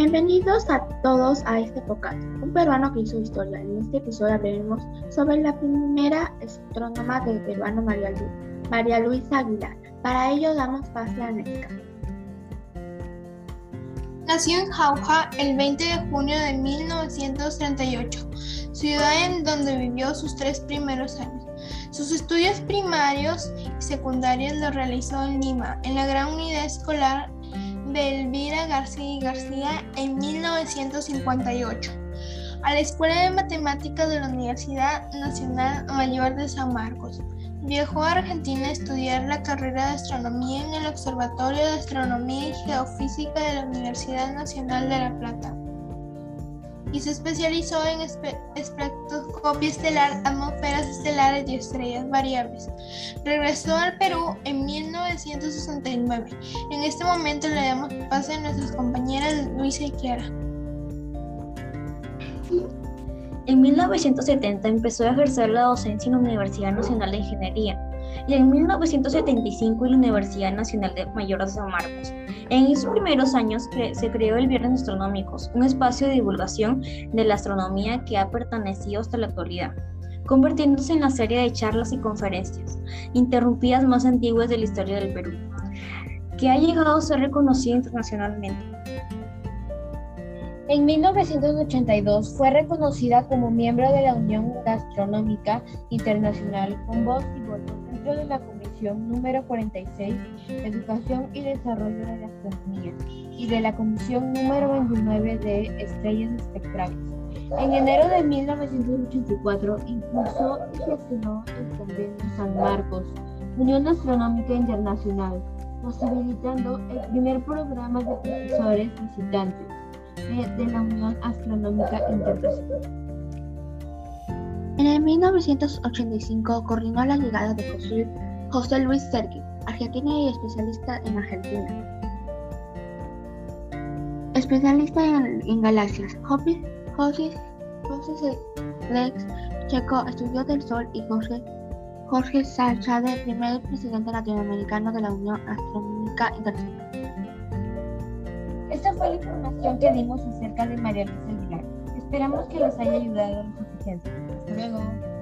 Bienvenidos a todos a este podcast, un peruano que hizo historia. En este episodio hablaremos sobre la primera astrónoma del peruano María, Luisa Aguilar. Para ello damos pase a Nesca. Nació en Jauja el 20 de junio de 1938, ciudad en donde vivió sus tres primeros años. Sus estudios primarios y secundarios los realizó en Lima, en la Gran Unidad Escolar de Elvira García y García en 1958 a la Escuela de Matemáticas de la Universidad Nacional Mayor de San Marcos. Viajó a Argentina a estudiar la carrera de astronomía en el Observatorio de Astronomía y Geofísica de la Universidad Nacional de La Plata y se especializó en espectroscopia estelar, atmósferas estelares y estrellas variables. Regresó al Perú en 1969. En este momento le damos paso a nuestras compañeras Luisa y Kiara. En 1970 empezó a ejercer la docencia en la Universidad Nacional de Ingeniería y en 1975 en la Universidad Nacional de Mayor de San Marcos. En esos primeros años se creó el Viernes Astronómicos, un espacio de divulgación de la astronomía que ha pertenecido hasta la actualidad, convirtiéndose en la serie de charlas y conferencias interrumpidas más antiguas de la historia del Perú, que ha llegado a ser reconocida internacionalmente. En 1982 fue reconocida como miembro de la Unión Astronómica Internacional con voz y voto dentro de la Comisión número 46, Educación y Desarrollo de la Astronomía, y de la Comisión número 29 de Estrellas Espectrales. En enero de 1984 impulsó y gestionó el Convenio San Marcos, Unión Astronómica Internacional, posibilitando el primer programa de profesores visitantes de la Unión Astronómica Internacional. En el 1985 coordinó la llegada de José, Luis Sergi, argentino y especialista en Argentina. Especialista en galaxias, José, José, José Lex Checo estudió del Sol y Jorge, Jorge Salchade, primer presidente latinoamericano de la Unión Astronómica Internacional. Esta fue la información que dimos acerca de María Luisa Aguilar. Esperamos que les haya ayudado lo suficiente. Hasta luego.